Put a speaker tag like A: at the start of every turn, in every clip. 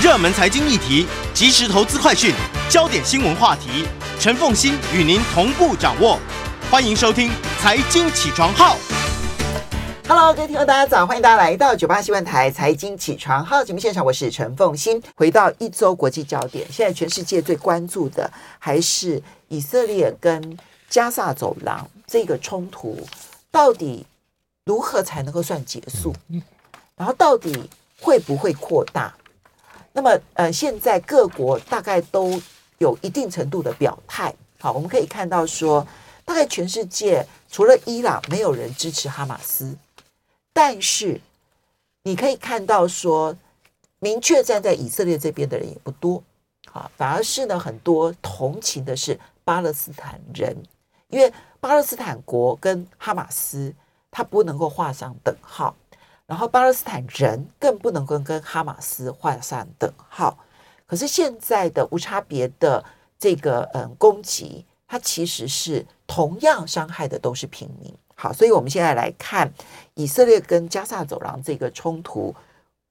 A: 热门财经议题、即时投资快讯、焦点新闻话题，陈凤欣与您同步掌握。欢迎收听《财经起床号》。
B: Hello，各位听众，大家早！欢迎大家来到九八新闻台《财经起床号》节目现场，我是陈凤欣。回到一周国际焦点，现在全世界最关注的还是以色列跟加萨走廊这个冲突，到底如何才能够算结束？然后到底会不会扩大？那么，呃，现在各国大概都有一定程度的表态。好，我们可以看到说，大概全世界除了伊朗，没有人支持哈马斯。但是，你可以看到说，明确站在以色列这边的人也不多。好，反而是呢，很多同情的是巴勒斯坦人，因为巴勒斯坦国跟哈马斯，他不能够画上等号。然后巴勒斯坦人更不能够跟哈马斯画上等号。可是现在的无差别的这个嗯攻击，它其实是同样伤害的都是平民。好，所以我们现在来看以色列跟加萨走廊这个冲突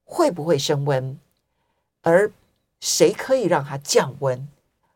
B: 会不会升温，而谁可以让它降温，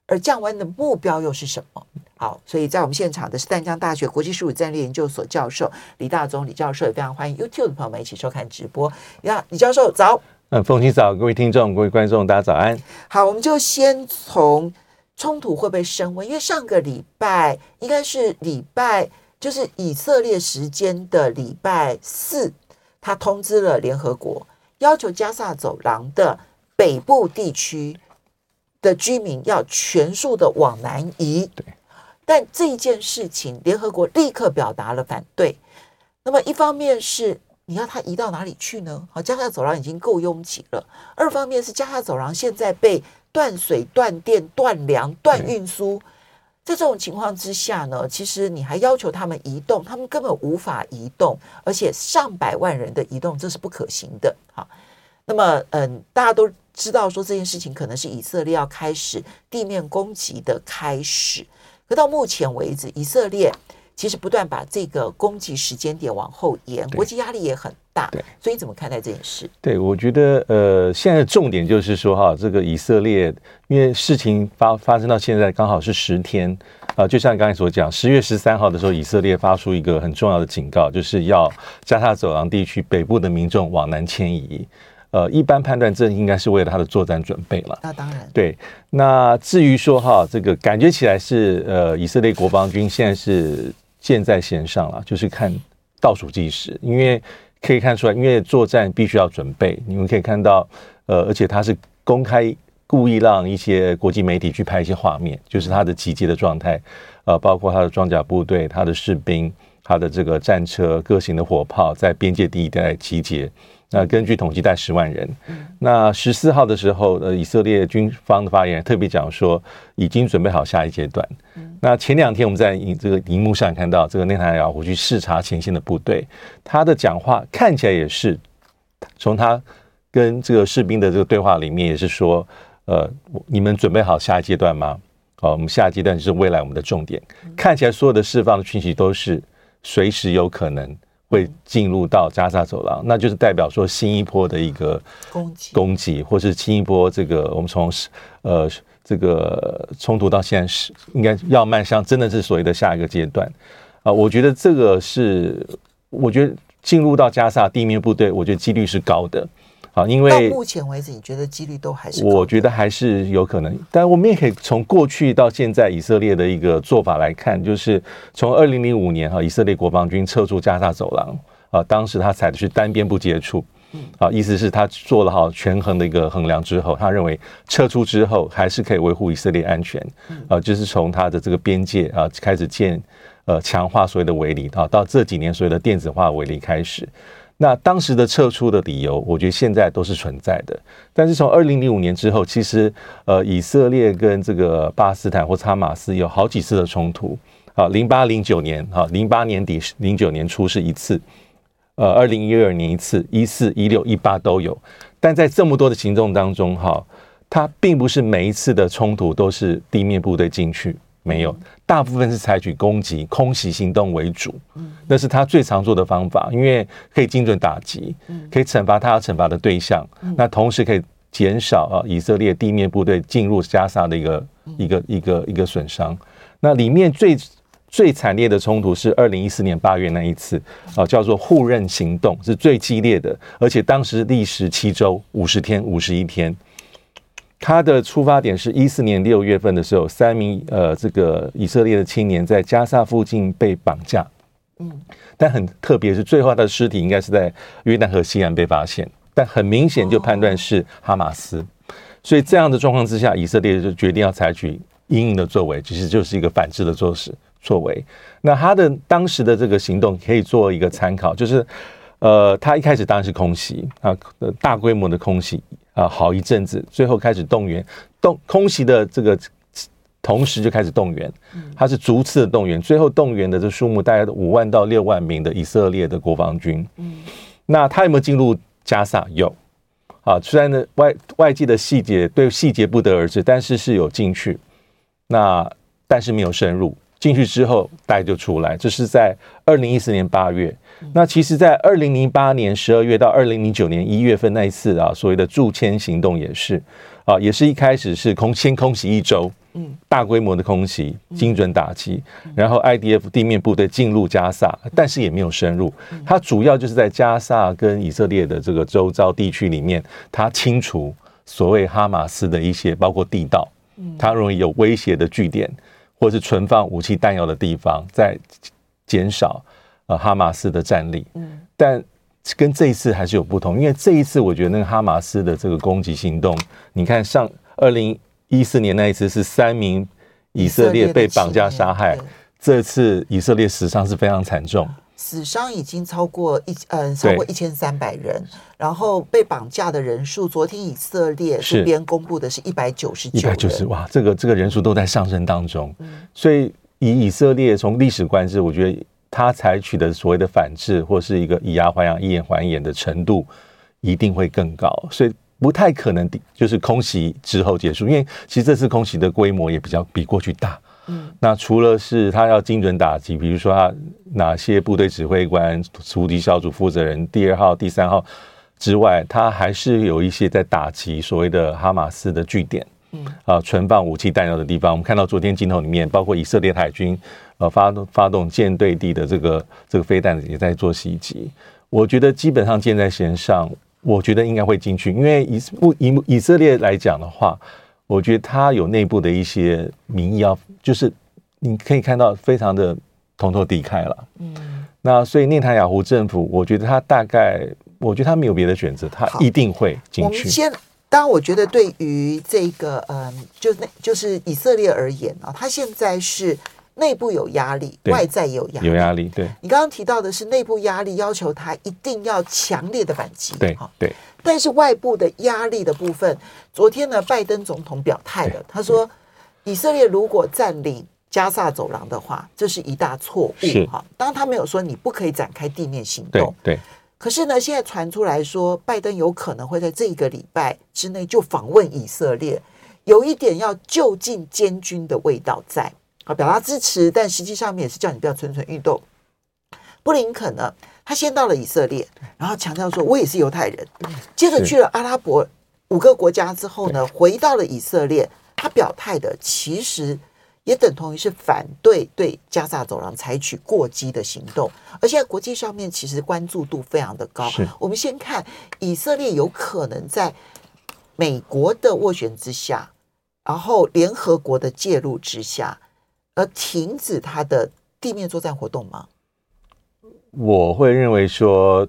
B: 而降温的目标又是什么？好，所以在我们现场的是淡江大学国际事务战略研究所教授李大中李教授，也非常欢迎 YouTube 的朋友们一起收看直播。呀，李教授早。
C: 嗯，凤清早，各位听众、各位观众，大家早安。
B: 好，我们就先从冲突会不会升温，因为上个礼拜应该是礼拜，就是以色列时间的礼拜四，他通知了联合国，要求加萨走廊的北部地区的居民要全数的往南移。对。但这一件事情，联合国立刻表达了反对。那么，一方面是你要他移到哪里去呢？好，加萨走廊已经够拥挤了；二方面是加萨走廊现在被断水、断电、断粮、断运输，在这种情况之下呢，其实你还要求他们移动，他们根本无法移动，而且上百万人的移动，这是不可行的。好，那么，嗯，大家都知道说这件事情可能是以色列要开始地面攻击的开始。可到目前为止，以色列其实不断把这个攻击时间点往后延，国际压力也很大。对，所以你怎么看待这件事？
C: 对，我觉得呃，现在的重点就是说哈，这个以色列，因为事情发发生到现在刚好是十天啊，就像刚才所讲，十月十三号的时候，以色列发出一个很重要的警告，就是要加沙走廊地区北部的民众往南迁移。呃，一般判断这应该是为了他的作战准备了。
B: 那当然，
C: 对。那至于说哈，这个感觉起来是呃，以色列国防军现在是箭在弦上了，就是看倒数计时，因为可以看出来，因为作战必须要准备。你们可以看到，呃，而且他是公开故意让一些国际媒体去拍一些画面，就是他的集结的状态，呃，包括他的装甲部队、他的士兵、他的这个战车、各型的火炮在边界地带集结。那根据统计，带十万人。那十四号的时候，呃，以色列军方的发言人特别讲说，已经准备好下一阶段。那前两天我们在这个荧幕上看到，这个内塔尼亚胡去视察前线的部队，他的讲话看起来也是从他跟这个士兵的这个对话里面，也是说，呃，你们准备好下一阶段吗？好，我们下一阶段就是未来我们的重点。看起来所有的释放的讯息都是随时有可能。会进入到加沙走廊，那就是代表说新一波的一个攻击，攻击，或是新一波这个我们从呃这个冲突到现在是应该要迈向真的是所谓的下一个阶段啊，我觉得这个是我觉得进入到加沙地面部队，我觉得几率是高的。好，因为
B: 到目前为止，你觉得几率都还是？
C: 我觉得还是有可能，但我们也可以从过去到现在以色列的一个做法来看，就是从二零零五年哈，以色列国防军撤出加沙走廊啊，当时他采的是单边不接触，啊，意思是他做了好权衡的一个衡量之后，他认为撤出之后还是可以维护以色列安全，啊，就是从他的这个边界啊开始建呃强化所谓的围篱啊，到这几年所谓的电子化围篱开始。那当时的撤出的理由，我觉得现在都是存在的。但是从二零零五年之后，其实呃，以色列跟这个巴勒斯坦或哈马斯有好几次的冲突。啊，零八零九年，哈，零八年底零九年初是一次，呃，二零一二年一次，一四一六一八都有。但在这么多的行动当中，哈，它并不是每一次的冲突都是地面部队进去，没有，大部分是采取攻击、空袭行动为主。那是他最常做的方法，因为可以精准打击，可以惩罚他要惩罚的对象，那同时可以减少啊以色列地面部队进入加沙的一个一个一个一个损伤。那里面最最惨烈的冲突是二零一四年八月那一次，啊，叫做互认行动，是最激烈的，而且当时历时七周五十天五十一天。它的出发点是一四年六月份的时候，三名呃这个以色列的青年在加沙附近被绑架，嗯，但很特别是最后他的尸体应该是在约旦河西岸被发现，但很明显就判断是哈马斯，所以这样的状况之下，以色列就决定要采取因应的作为，其实就是一个反制的做事。作为，那他的当时的这个行动可以做一个参考，就是，呃，他一开始当然是空袭啊，大规模的空袭啊，好一阵子，最后开始动员，动空袭的这个同时就开始动员，他是逐次的动员，最后动员的这数目大概五万到六万名的以色列的国防军。那他有没有进入加萨？有，啊，虽然呢外外界的细节对细节不得而知，但是是有进去，那但是没有深入。进去之后，大家就出来。这是在二零一四年八月。那其实，在二零零八年十二月到二零零九年一月份那一次啊，所谓的驻签行动也是啊，也是一开始是空先空袭一周，嗯，大规模的空袭，精准打击，然后 IDF 地面部队进入加萨，但是也没有深入。它主要就是在加萨跟以色列的这个周遭地区里面，它清除所谓哈马斯的一些包括地道，它容易有威胁的据点。或是存放武器弹药的地方，在减少呃哈马斯的战力。嗯，但跟这一次还是有不同，因为这一次我觉得那个哈马斯的这个攻击行动，你看上二零一四年那一次是三名以色列被绑架杀害，这次以色列死伤是非常惨重。
B: 死伤已经超过一嗯超过一千三百人，然后被绑架的人数，昨天以色列这边公布的是一百九十九，一百九十
C: 哇，这个这个人数都在上升当中。所以以以色列从历史观是，我觉得他采取的所谓的反制或是一个以牙还牙、以眼还眼的程度一定会更高，所以不太可能就是空袭之后结束，因为其实这次空袭的规模也比较比过去大。嗯，那除了是他要精准打击，比如说他哪些部队指挥官、突击小组负责人、第二号、第三号之外，他还是有一些在打击所谓的哈马斯的据点，嗯啊，存放武器弹药的地方。我们看到昨天镜头里面，包括以色列海军呃发动发动舰队地的这个这个飞弹也在做袭击。我觉得基本上箭在弦上，我觉得应该会进去，因为以不以以色列来讲的话。我觉得他有内部的一些民意要，就是你可以看到非常的同仇敌忾了。嗯，那所以内塔尼亚胡政府，我觉得他大概，我觉得他没有别的选择，他一定会进去。我们先，
B: 当然，我觉得对于这个，嗯，就那就是以色列而言啊，他现在是内部有压力，外在也有压力，
C: 有压力。对，
B: 你刚刚提到的是内部压力，要求他一定要强烈的反击。
C: 对，对。
B: 但是外部的压力的部分，昨天呢，拜登总统表态了，他说，以色列如果占领加萨走廊的话，这是一大错误。哈，当然他没有说你不可以展开地面行动。
C: 对。
B: 可是呢，现在传出来说，拜登有可能会在这一个礼拜之内就访问以色列，有一点要就近监军的味道在，啊，表达支持，但实际上面也是叫你不要蠢蠢欲动。布林肯呢？他先到了以色列，然后强调说：“我也是犹太人。”接着去了阿拉伯五个国家之后呢，回到了以色列。他表态的其实也等同于是反对对加萨走廊采取过激的行动。而现在国际上面其实关注度非常的高。我们先看以色列有可能在美国的斡旋之下，然后联合国的介入之下，而停止他的地面作战活动吗？
C: 我会认为说，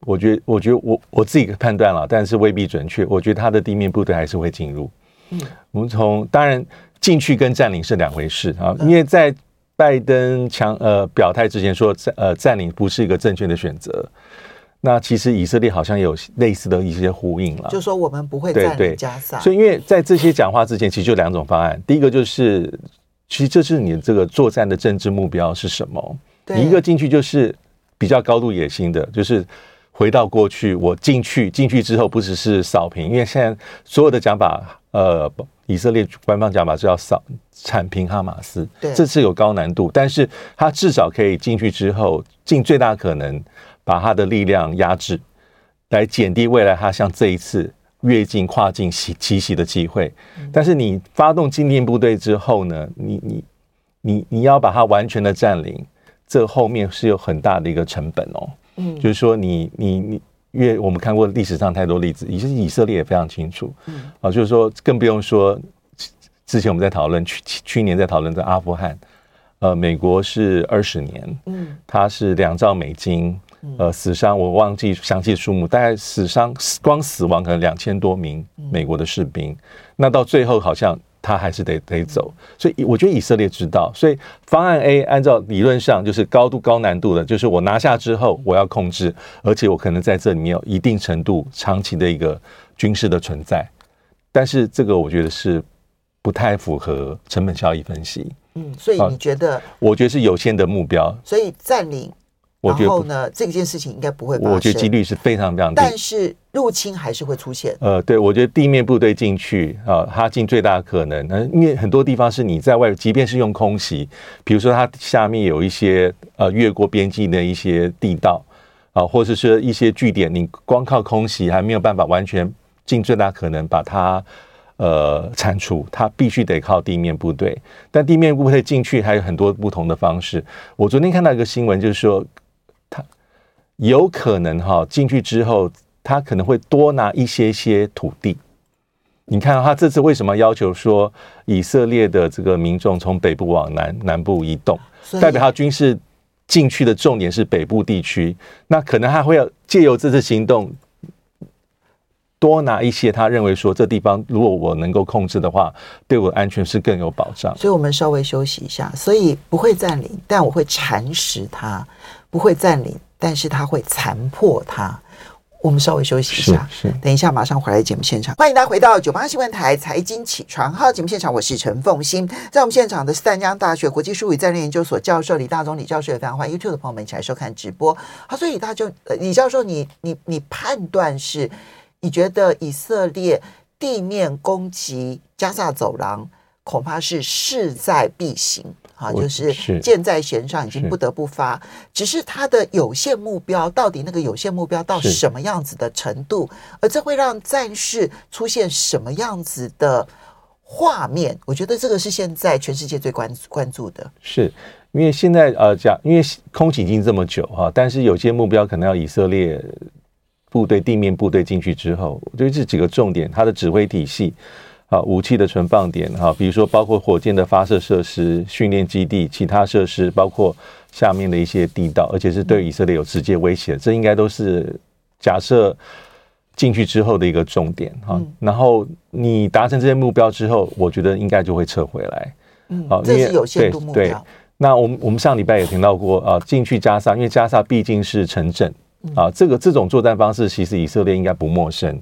C: 我觉得，我觉得我我自己的判断了，但是未必准确。我觉得他的地面部队还是会进入。嗯，我们从当然进去跟占领是两回事啊，因为在拜登强呃表态之前说占呃占领不是一个正确的选择。那其实以色列好像有类似的一些呼应了，
B: 就说我们不会占领加沙。
C: 所以因为在这些讲话之前，其实就两种方案。第一个就是，其实这是你这个作战的政治目标是什么？你一个进去就是比较高度野心的，就是回到过去，我进去进去之后不只是扫平，因为现在所有的讲法，呃，以色列官方讲法是要扫铲平哈马斯，这次有高难度，但是他至少可以进去之后尽最大可能。把他的力量压制，来减低未来他像这一次越境跨境袭奇袭的机会。但是你发动精练部队之后呢？你你你你要把它完全的占领，这后面是有很大的一个成本哦。嗯，就是说你你你，因为我们看过历史上太多例子，以以色列也非常清楚。嗯，啊，就是说更不用说之前我们在讨论去去年在讨论在阿富汗，呃，美国是二十年，嗯，它是两兆美金。呃，死伤我忘记详细数目，大概死伤光死亡可能两千多名美国的士兵，那到最后好像他还是得得走，所以我觉得以色列知道，所以方案 A 按照理论上就是高度高难度的，就是我拿下之后我要控制，而且我可能在这里面有一定程度长期的一个军事的存在，但是这个我觉得是不太符合成本效益分析。
B: 嗯，所以你觉得？
C: 我觉得是有限的目标，
B: 所以占领。然后呢，这件事情应该不会发生。
C: 我觉得几率是非常非常低，
B: 但是入侵还是会出现。
C: 呃，对，我觉得地面部队进去啊，他尽最大可能。那因为很多地方是你在外，即便是用空袭，比如说它下面有一些呃越过边境的一些地道啊，或者是一些据点，你光靠空袭还没有办法完全尽最大可能把它呃铲除，它必须得靠地面部队。但地面部队进去还有很多不同的方式。我昨天看到一个新闻，就是说。有可能哈进去之后，他可能会多拿一些些土地。你看他这次为什么要求说以色列的这个民众从北部往南南部移动，代表他军事进去的重点是北部地区。那可能他会要借由这次行动多拿一些，他认为说这地方如果我能够控制的话，对我的安全是更有保障。
B: 所以我们稍微休息一下，所以不会占领，但我会蚕食它，不会占领。但是他会残破它。我们稍微休息一下，是，是等一下马上回来节目现场。欢迎大家回到九八新闻台财经起床号节目现场，我是陈凤欣。在我们现场的是淡江大学国际术语战略研究所教授李大中李教授，也非常欢迎 YouTube 的朋友们一起来收看直播。好，所以李大就李教授你，你你你判断是，你觉得以色列地面攻击加萨走廊恐怕是势在必行。啊，就是箭在弦上，已经不得不发。只是它的有限目标，到底那个有限目标到什么样子的程度，而这会让战事出现什么样子的画面？我觉得这个是现在全世界最关关注的。
C: 是因为现在呃讲，因为空袭已经这么久哈，但是有些目标可能要以色列部队地面部队进去之后，我觉得这几个重点，它的指挥体系。啊，武器的存放点哈，比如说包括火箭的发射设施、训练基地、其他设施，包括下面的一些地道，而且是对以色列有直接威胁，这应该都是假设进去之后的一个重点哈。然后你达成这些目标之后，我觉得应该就会撤回来。
B: 嗯，这是有限度目标。对，
C: 那我们我们上礼拜也听到过啊，进去加沙，因为加沙毕竟是城镇啊，这个这种作战方式，其实以色列应该不陌生。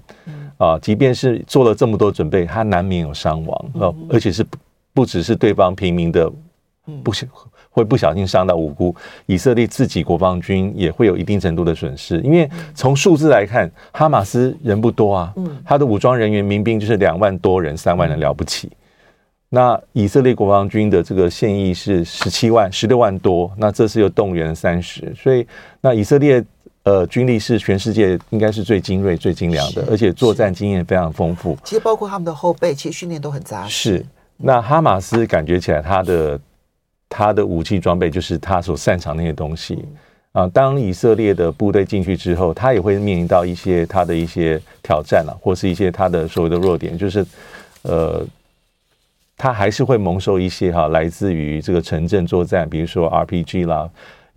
C: 啊，即便是做了这么多准备，他难免有伤亡，哦，而且是不不只是对方平民的不小会不小心伤到无辜，以色列自己国防军也会有一定程度的损失，因为从数字来看，哈马斯人不多啊，他的武装人员民兵就是两万多人，三万人了不起，那以色列国防军的这个现役是十七万十六万多，那这次又动员三十，所以那以色列。呃，军力是全世界应该是最精锐、最精良的，而且作战经验非常丰富。
B: 其实包括他们的后备，其实训练都很扎实。
C: 是，那哈马斯感觉起来，他的他的武器装备就是他所擅长那些东西啊。当以色列的部队进去之后，他也会面临到一些他的一些挑战啊，或是一些他的所谓的弱点，就是呃，他还是会蒙受一些哈、啊，来自于这个城镇作战，比如说 RPG 啦。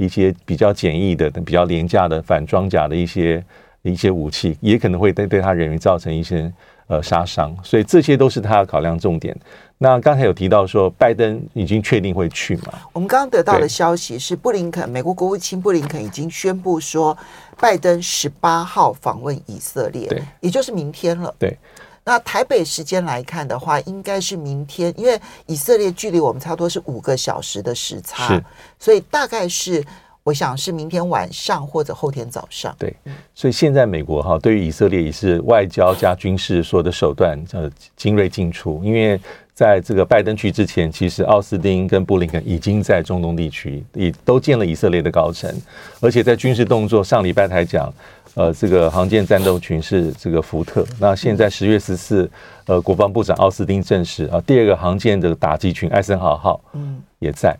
C: 一些比较简易的、比较廉价的反装甲的一些一些武器，也可能会对对他人员造成一些呃杀伤，所以这些都是他的考量重点。那刚才有提到说，拜登已经确定会去嘛？
B: 我们刚刚得到的消息是，布林肯美国国务卿布林肯已经宣布说，拜登十八号访问以色列，对，也就是明天了。
C: 对。
B: 那台北时间来看的话，应该是明天，因为以色列距离我们差不多是五个小时的时差，所以大概是。我想是明天晚上或者后天早上。
C: 对，所以现在美国哈对于以色列也是外交加军事所有的手段呃精锐进出。因为在这个拜登去之前，其实奥斯汀跟布林肯已经在中东地区也都见了以色列的高层，而且在军事动作上礼拜才讲，呃，这个航舰战斗群是这个福特。那现在十月十四，呃，国防部长奥斯汀证实啊，第二个航舰的打击群艾森豪号嗯也在。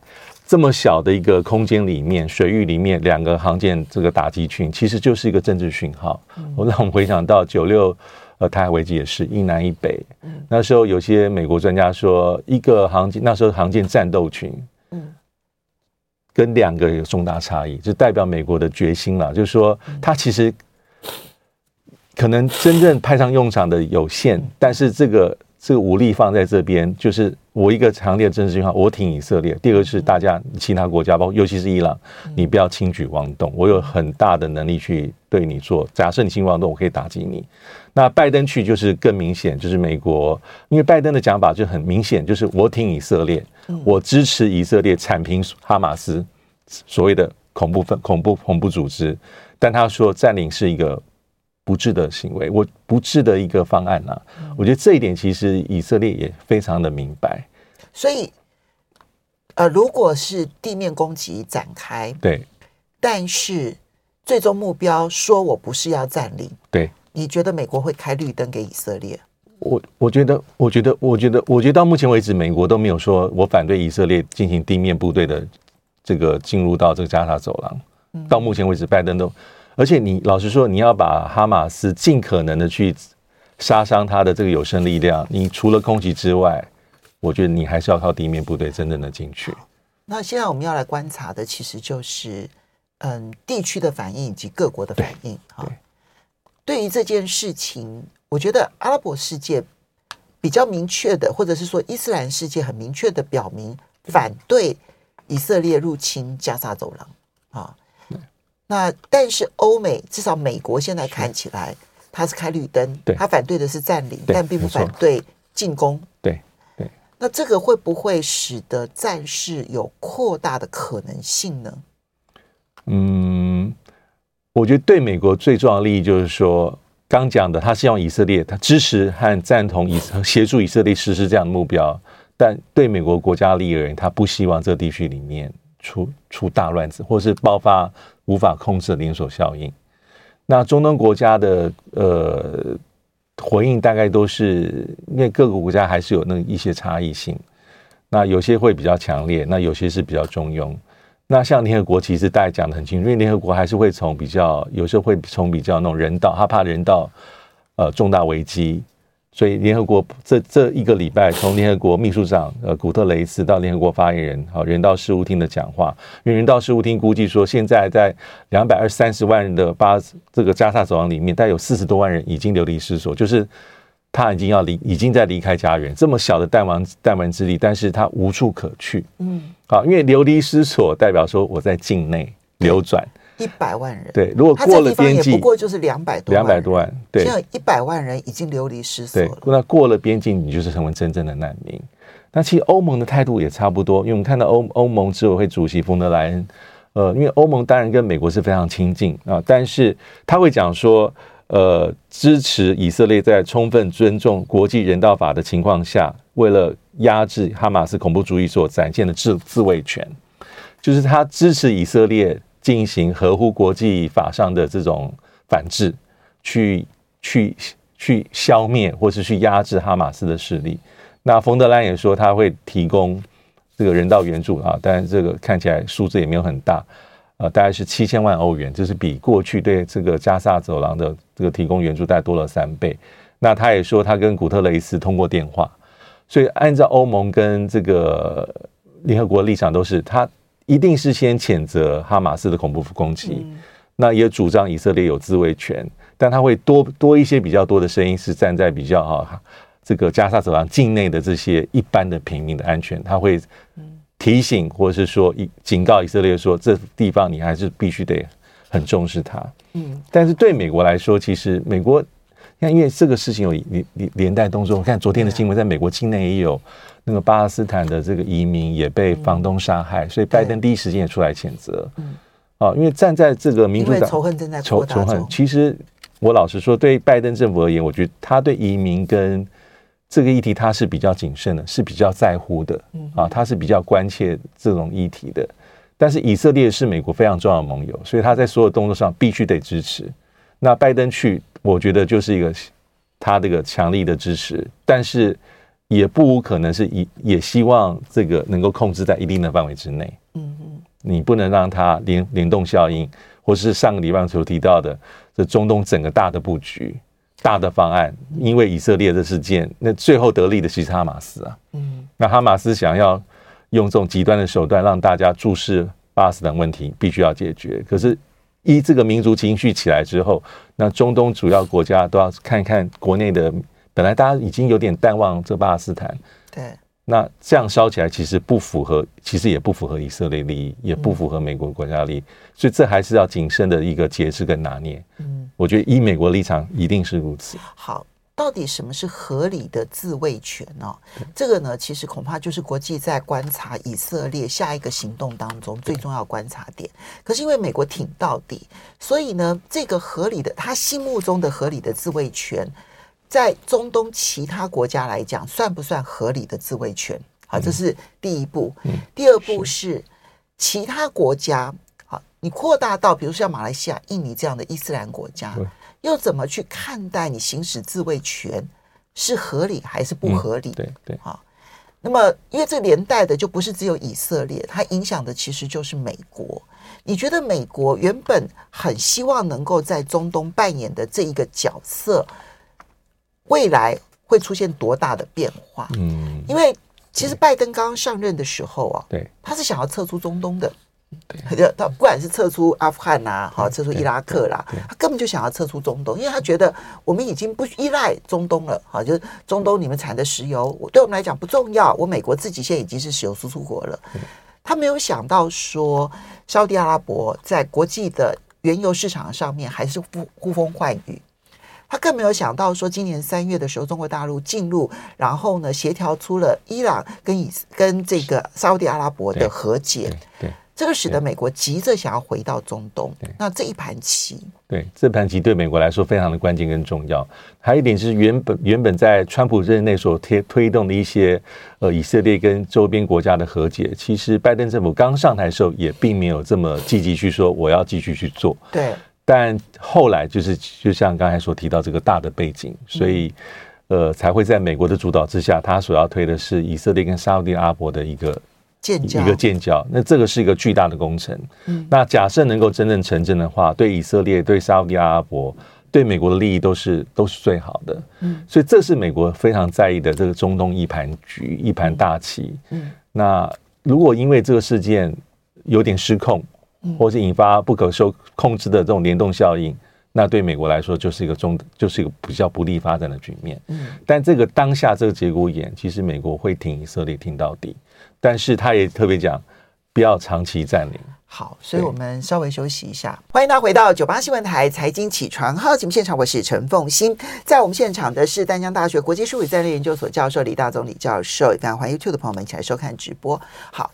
C: 这么小的一个空间里面，水域里面两个航舰这个打击群，其实就是一个政治讯号。我、嗯、让我们回想到九六呃台海危机也是一南一北，嗯、那时候有些美国专家说，一个航舰那时候航舰战斗群，嗯，跟两个有重大差异，就代表美国的决心了。就是说，它其实可能真正派上用场的有限，但是这个。这个武力放在这边，就是我一个强烈的政治信号，我挺以色列。第二个是大家其他国家，包括尤其是伊朗，你不要轻举妄动。我有很大的能力去对你做。假设你轻举妄动，我可以打击你。那拜登去就是更明显，就是美国，因为拜登的讲法就很明显，就是我挺以色列，我支持以色列铲平哈马斯所谓的恐怖分恐怖恐怖组织。但他说占领是一个。不智的行为，我不智的一个方案呢、啊？嗯、我觉得这一点其实以色列也非常的明白。
B: 所以，呃，如果是地面攻击展开，
C: 对，
B: 但是最终目标说我不是要占领，
C: 对，
B: 你觉得美国会开绿灯给以色列？
C: 我我觉得，我觉得，我觉得，我觉得到目前为止，美国都没有说我反对以色列进行地面部队的这个进入到这个加沙走廊。嗯、到目前为止，拜登都。而且你老实说，你要把哈马斯尽可能的去杀伤他的这个有生力量，你除了空袭之外，我觉得你还是要靠地面部队真正的进去。
B: 那现在我们要来观察的，其实就是嗯，地区的反应以及各国的反应。哈，对于这件事情，我觉得阿拉伯世界比较明确的，或者是说伊斯兰世界很明确的表明反对以色列入侵加沙走廊啊。那但是欧美至少美国现在看起来，他是开绿灯，对，他反对的是占领，但并不反对进攻。
C: 对对。
B: 那这个会不会使得战事有扩大的可能性呢？
C: 嗯，我觉得对美国最重要的利益就是说，刚讲的，他希望以色列他支持和赞同以协助以色列实施这样的目标，但对美国国家利益而言，他不希望这个地区里面出出大乱子，或是爆发。无法控制的连锁效应。那中东国家的呃回应大概都是，因为各个国家还是有那一些差异性。那有些会比较强烈，那有些是比较中庸。那像联合国其实大家讲得很清楚，因为联合国还是会从比较，有时候会从比较那种人道，他怕人道呃重大危机。所以联合国这这一个礼拜，从联合国秘书长呃古特雷斯到联合国发言人好人道事务厅的讲话，因为人道事务厅估计说，现在在两百二三十万人的巴这个加沙走廊里面，大概有四十多万人已经流离失所，就是他已经要离已经在离开家园，这么小的弹丸弹丸之地，但是他无处可去。嗯，好，因为流离失所代表说我在境内流转。
B: 一百万人，
C: 对，如果过了边境，
B: 不过就是两百多
C: 两百多万，对，
B: 现在一百万人已经流离失所了。
C: 对，那过了边境，你就是成为真正的难民。那其实欧盟的态度也差不多，因为我们看到欧欧盟执委会主席冯德莱恩，呃，因为欧盟当然跟美国是非常亲近啊，但是他会讲说，呃，支持以色列在充分尊重国际人道法的情况下，为了压制哈马斯恐怖主义所展现的自自卫权，就是他支持以色列。进行合乎国际法上的这种反制，去去去消灭或是去压制哈马斯的势力。那冯德兰也说他会提供这个人道援助啊，但是这个看起来数字也没有很大，呃，大概是七千万欧元，这是比过去对这个加沙走廊的这个提供援助大概多了三倍。那他也说他跟古特雷斯通过电话，所以按照欧盟跟这个联合国的立场都是他。一定是先谴责哈马斯的恐怖攻击，那也主张以色列有自卫权，但他会多多一些比较多的声音是站在比较哈这个加沙走廊境内的这些一般的平民的安全，他会提醒或者是说一警告以色列说，这地方你还是必须得很重视它。嗯，但是对美国来说，其实美国。那因为这个事情有连连连带动作，我看昨天的新闻，在美国境内也有那个巴勒斯坦的这个移民也被房东杀害，所以拜登第一时间也出来谴责。嗯，啊，因为站在这个民主党
B: 仇恨正在仇
C: 仇恨，其实我老实说，对拜登政府而言，我觉得他对移民跟这个议题他是比较谨慎的，是比较在乎的。啊，他是比较关切这种议题的。但是以色列是美国非常重要的盟友，所以他在所有动作上必须得支持。那拜登去。我觉得就是一个他这个强力的支持，但是也不无可能是也也希望这个能够控制在一定的范围之内。嗯嗯，你不能让它联联动效应，或是上个礼拜所提到的这中东整个大的布局、大的方案，因为以色列的事件，那最后得利的其实哈马斯啊。嗯，那哈马斯想要用这种极端的手段让大家注视巴勒斯坦问题，必须要解决。可是。一这个民族情绪起来之后，那中东主要国家都要看一看国内的，本来大家已经有点淡忘这巴勒斯坦，
B: 对，
C: 那这样烧起来其实不符合，其实也不符合以色列利益，也不符合美国国家利益，嗯、所以这还是要谨慎的一个节制跟拿捏。嗯，我觉得以美国立场一定是如此。
B: 好。到底什么是合理的自卫权呢？这个呢，其实恐怕就是国际在观察以色列下一个行动当中最重要观察点。可是因为美国挺到底，所以呢，这个合理的他心目中的合理的自卫权，在中东其他国家来讲，算不算合理的自卫权？好，这是第一步。第二步是其他国家，好，你扩大到比如说像马来西亚、印尼这样的伊斯兰国家。又怎么去看待你行使自卫权是合理还是不合理？
C: 嗯、对对，
B: 好。那么，因为这连带的就不是只有以色列，它影响的其实就是美国。你觉得美国原本很希望能够在中东扮演的这一个角色，未来会出现多大的变化？嗯，因为其实拜登刚刚上任的时候啊，
C: 对，
B: 他是想要撤出中东的。他不管是撤出阿富汗呐，好撤出伊拉克啦，他根本就想要撤出中东，因为他觉得我们已经不依赖中东了，好，就是中东你们产的石油，我对我们来讲不重要。我美国自己现在已经是石油输出国了，他没有想到说，沙地阿拉伯在国际的原油市场上面还是呼呼风唤雨，他更没有想到说，今年三月的时候，中国大陆进入，然后呢协调出了伊朗跟以跟这个沙地阿拉伯的和解，对。这个使得美国急着想要回到中东，那这一盘棋，
C: 对这盘棋对美国来说非常的关键跟重要。还有一点是原本原本在川普任内所推推动的一些呃以色列跟周边国家的和解，其实拜登政府刚上台的时候也并没有这么积极去说我要继续去做。
B: 对，
C: 但后来就是就像刚才所提到这个大的背景，所以呃才会在美国的主导之下，他所要推的是以色列跟沙乌地阿拉伯的一个。
B: 建交
C: 一个建交，那这个是一个巨大的工程。嗯，那假设能够真正成真的话，对以色列、对沙乌地阿拉伯、对美国的利益都是都是最好的。嗯，所以这是美国非常在意的这个中东一盘局、一盘大棋。嗯，那如果因为这个事件有点失控，或是引发不可受控制的这种联动效应，那对美国来说就是一个中，就是一个比较不利发展的局面。嗯，但这个当下这个节骨眼，其实美国会挺以色列挺到底。但是他也特别讲，不要长期占领。
B: 好，所以我们稍微休息一下。欢迎大家回到九八新闻台财经起床号节目现场，我是陈凤欣。在我们现场的是丹江大学国际术语战略研究所教授李大总李教授。欢迎 YouTube 的朋友们一起来收看直播。好，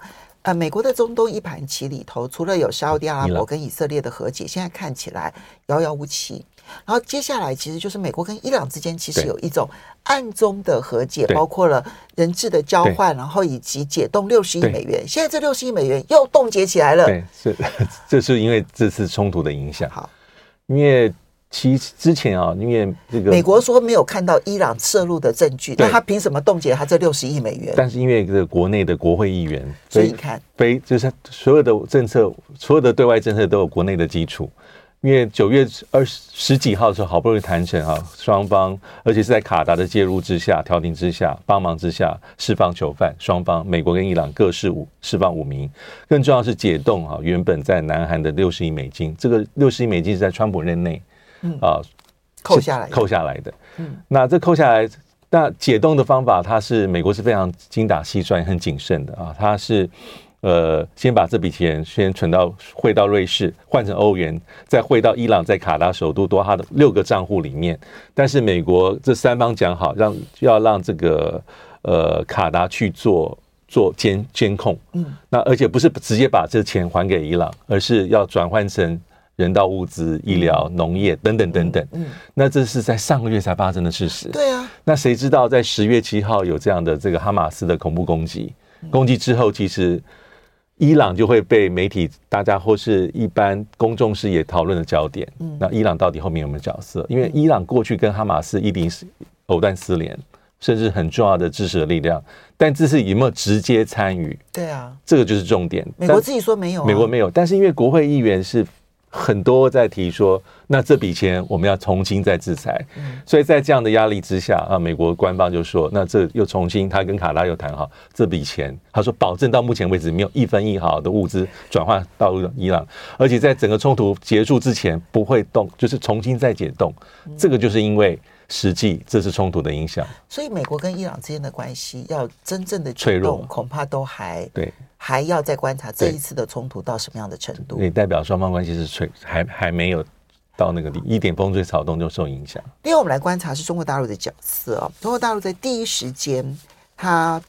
B: 呃，美国的中东一盘棋里头，除了有沙乌地阿拉伯跟以色列的和解，现在看起来遥遥无期。然后接下来其实就是美国跟伊朗之间其实有一种暗中的和解，包括了人质的交换，然后以及解冻六十亿美元。现在这六十亿美元又冻结起来了。
C: 对，是 这是因为这次冲突的影响。好，因为其之前啊，因为这个
B: 美国说没有看到伊朗涉入的证据，那他凭什么冻结他这六十亿美元？
C: 但是因为这个国内的国会议员，
B: 所以你看，
C: 非就是所有的政策，所有的对外政策都有国内的基础。因为九月二十十几号的时候，好不容易谈成啊，双方而且是在卡达的介入之下、调停之下、帮忙之下释放囚犯，双方美国跟伊朗各释五释放五名，更重要是解冻啊原本在南韩的六十亿美金，这个六十亿美金是在川普任内啊
B: 扣下来，
C: 扣下来的。嗯，那这扣下来，那解冻的方法，它是美国是非常精打细算、很谨慎的啊。它是呃，先把这笔钱先存到汇到瑞士，换成欧元，再汇到伊朗在卡达首都多哈的六个账户里面。但是美国这三方讲好，让要让这个呃卡达去做。做监监控，嗯，那而且不是直接把这钱还给伊朗，而是要转换成人道物资、医疗、农业等等等等，嗯，那这是在上个月才发生的事实，
B: 对啊，
C: 那谁知道在十月七号有这样的这个哈马斯的恐怖攻击，攻击之后，其实伊朗就会被媒体大家或是一般公众视野讨论的焦点，嗯，那伊朗到底后面有没有角色？因为伊朗过去跟哈马斯一定是藕断丝连。甚至很重要的支持的力量，但这次有没有直接参与？
B: 对啊，
C: 这个就是重点。
B: 美国自己说没有啊，
C: 美国没有，但是因为国会议员是很多在提说，那这笔钱我们要重新再制裁，嗯，所以在这样的压力之下啊，美国官方就说，那这又重新他跟卡拉又谈好这笔钱，他说保证到目前为止没有一分一毫的物资转换到伊朗，而且在整个冲突结束之前不会动，就是重新再解冻，这个就是因为。实际这是冲突的影响，
B: 所以美国跟伊朗之间的关系要真正的
C: 脆弱，
B: 恐怕都还
C: 对，
B: 还要再观察这一次的冲突到什么样的程度。
C: 也代表双方关系是脆，还还没有到那个地一点风吹草动就受影响。
B: 另外，我们来观察是中国大陆的角色哦，中国大陆在第一时间，它。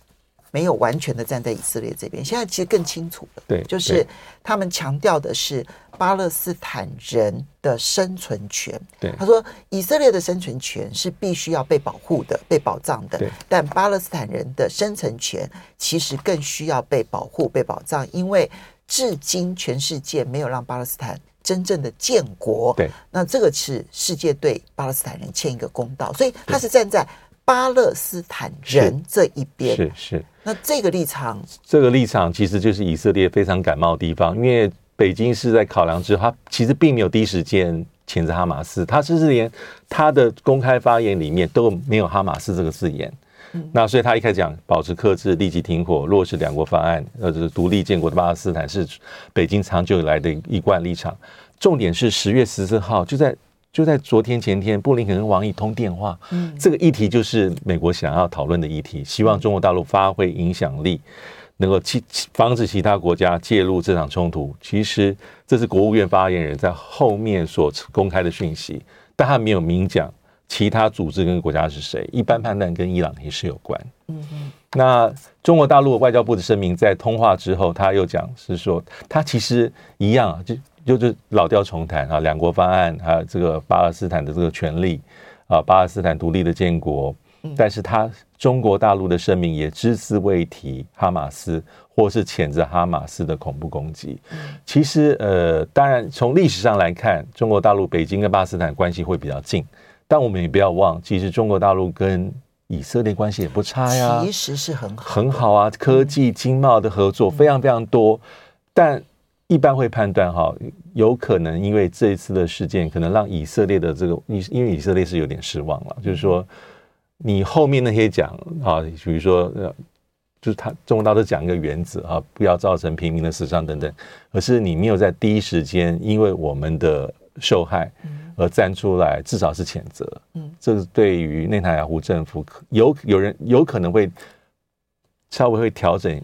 B: 没有完全的站在以色列这边，现在其实更清楚了。
C: 对，
B: 就是他们强调的是巴勒斯坦人的生存权。
C: 对，
B: 他说以色列的生存权是必须要被保护的、被保障的。
C: 对，
B: 但巴勒斯坦人的生存权其实更需要被保护、被保障，因为至今全世界没有让巴勒斯坦真正的建国。
C: 对，
B: 那这个是世界对巴勒斯坦人欠一个公道，所以他是站在。巴勒斯坦人这一边
C: 是是，
B: 那这个立场，
C: 这个立场其实就是以色列非常感冒的地方，因为北京是在考量之后，他其实并没有第一时间谴责哈马斯，他甚至连他的公开发言里面都没有哈马斯这个字眼。那所以他一开始讲保持克制、立即停火、落实两国方案，呃，就是独立建国的巴勒斯坦是北京长久以来的一贯立场。重点是十月十四号就在。就在昨天前天，布林肯跟王毅通电话，嗯，这个议题就是美国想要讨论的议题，希望中国大陆发挥影响力，能够其防止其他国家介入这场冲突。其实这是国务院发言人在后面所公开的讯息，但他没有明讲其他组织跟国家是谁。一般判断跟伊朗也是有关。嗯嗯。那中国大陆外交部的声明在通话之后，他又讲是说，他其实一样啊，就。就是老调重弹啊，两国方案，还有这个巴勒斯坦的这个权利啊，巴勒斯坦独立的建国，但是他中国大陆的声明也只字未提哈马斯，或是谴责哈马斯的恐怖攻击。其实呃，当然从历史上来看，中国大陆北京跟巴勒斯坦关系会比较近，但我们也不要忘，其实中国大陆跟以色列关系也不差呀，
B: 其实是很好
C: 很好啊，科技经贸的合作非常非常多，但。一般会判断哈，有可能因为这一次的事件，可能让以色列的这个，你因为以色列是有点失望了，就是说你后面那些讲啊，比如说呃，就是他中国大陆讲一个原则啊，不要造成平民的死伤等等，可是你没有在第一时间因为我们的受害而站出来，至少是谴责，嗯，这是对于内塔尼亚胡政府有有人有可能会稍微会调整。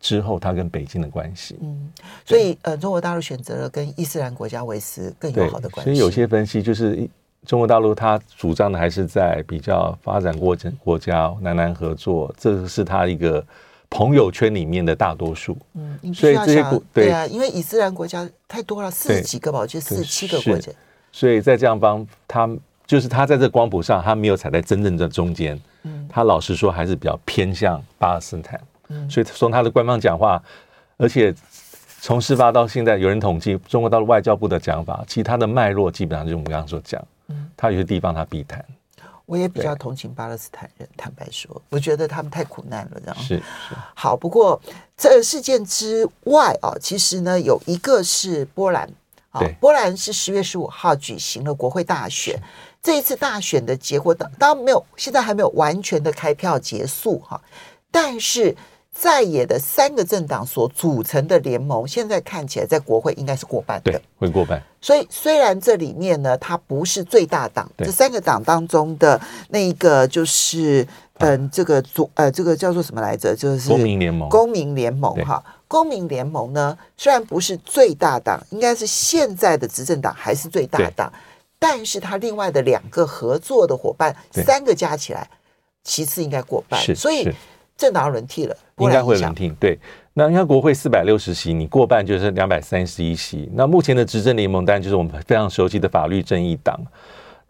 C: 之后，他跟北京的关系，
B: 嗯，所以呃，中国大陆选择了跟伊斯兰国家维持更友好的关系。
C: 所以有些分析就是，中国大陆他主张的还是在比较发展国家国家南南合作，这是他一个朋友圈里面的大多数。
B: 嗯，所以这些国对啊，因为伊斯兰国家太多了，四十几个吧，我记得四十七个国家。
C: 所以在这样帮，他就是他在这光谱上，他没有踩在真正的中间。嗯，他老实说，还是比较偏向巴勒斯坦。所以从他的官方讲话，而且从事发到现在，有人统计中国大陆外交部的讲法，其他的脉络基本上就是我们刚刚所讲。嗯，他有些地方他避谈。
B: 我也比较同情巴勒斯坦人，坦白说，我觉得他们太苦难了，这样。
C: 是是。
B: 好，不过这个事件之外啊，其实呢，有一个是波兰啊，波兰是十月十五号举行了国会大选，这一次大选的结果当当然没有，现在还没有完全的开票结束哈，但是。在野的三个政党所组成的联盟，现在看起来在国会应该是过半的，
C: 对，会过半。
B: 所以虽然这里面呢，它不是最大
C: 党，
B: 这三个党当中的那一个就是，嗯，这个组呃，这个叫做什么来着？就是
C: 公民联盟。
B: 公民联盟哈，公民联盟呢，虽然不是最大党，应该是现在的执政党还是最大党，但是它另外的两个合作的伙伴，三个加起来，其次应该过半，所以政党要轮替了。
C: 应该会轮替，对。那你看国会四百六十席，你过半就是两百三十一席。那目前的执政联盟当然就是我们非常熟悉的法律正义党。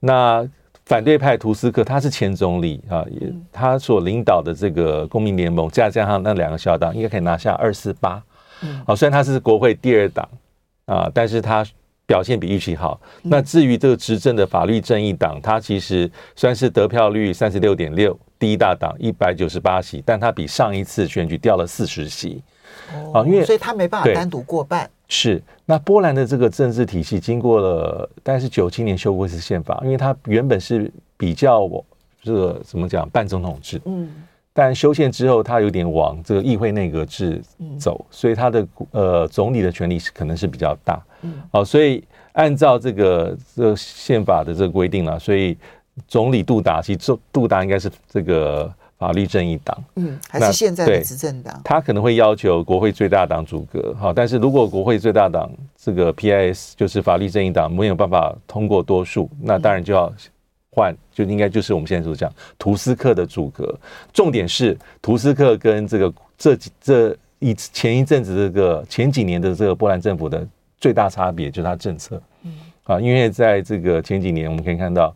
C: 那反对派图斯克他是前总理啊，他所领导的这个公民联盟，再加上那两个小党，应该可以拿下二四八。好，虽然他是国会第二党啊，但是他表现比预期好。那至于这个执政的法律正义党，它其实算是得票率三十六点六。第一大党一百九十八席，但他比上一次选举掉了四十席，
B: 哦，因为所以他没办法单独过半。
C: 是，那波兰的这个政治体系经过了，大概是九七年修过一次宪法，因为它原本是比较我这个怎么讲半总统制，嗯，但修宪之后，他有点往这个议会内阁制走，所以他的呃总理的权力是可能是比较大，嗯，好，所以按照这个这个宪法的这个规定了，所以。总理杜达，其实杜达应该是这个法律正义党，
B: 嗯，还是现在的执政党。
C: 他可能会要求国会最大党组阁，好，但是如果国会最大党这个 PIS 就是法律正义党没有办法通过多数，那当然就要换，就应该就是我们现在所讲图斯克的组阁。重点是图斯克跟这个这几这一前一阵子这个前几年的这个波兰政府的最大差别就是它政策，嗯，啊，因为在这个前几年我们可以看到。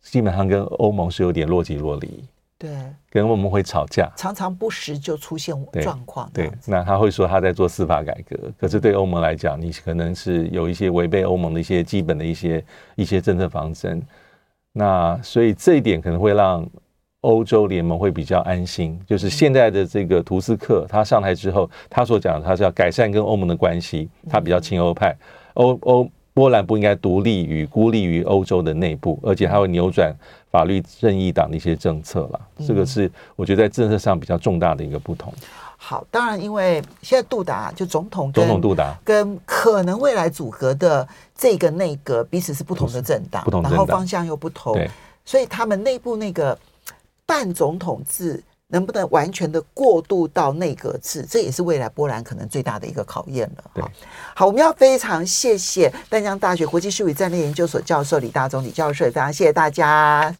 C: 基本上跟欧盟是有点若即若离，
B: 对，
C: 跟欧盟会吵架，
B: 常常不时就出现状况。
C: 对，那他会说他在做司法改革，可是对欧盟来讲，你可能是有一些违背欧盟的一些基本的一些一些政策方针。那所以这一点可能会让欧洲联盟会比较安心，就是现在的这个图斯克他上台之后，他所讲的他是要改善跟欧盟的关系，他比较亲欧派，欧欧。波兰不应该独立于孤立于欧洲的内部，而且他会扭转法律正义党的一些政策了。这个是我觉得在政策上比较重大的一个不同。
B: 好，当然，因为现在杜达就总统，
C: 总统杜达
B: 跟可能未来组合的这个内阁彼此是不同的政党，
C: 不同，
B: 然后方向又不同，所以他们内部那个半总统制。能不能完全的过渡到内阁制，这也是未来波兰可能最大的一个考验了。
C: 好，
B: 好，我们要非常谢谢丹江大学国际事务与战略研究所教授李大中李教授，非常谢谢大家。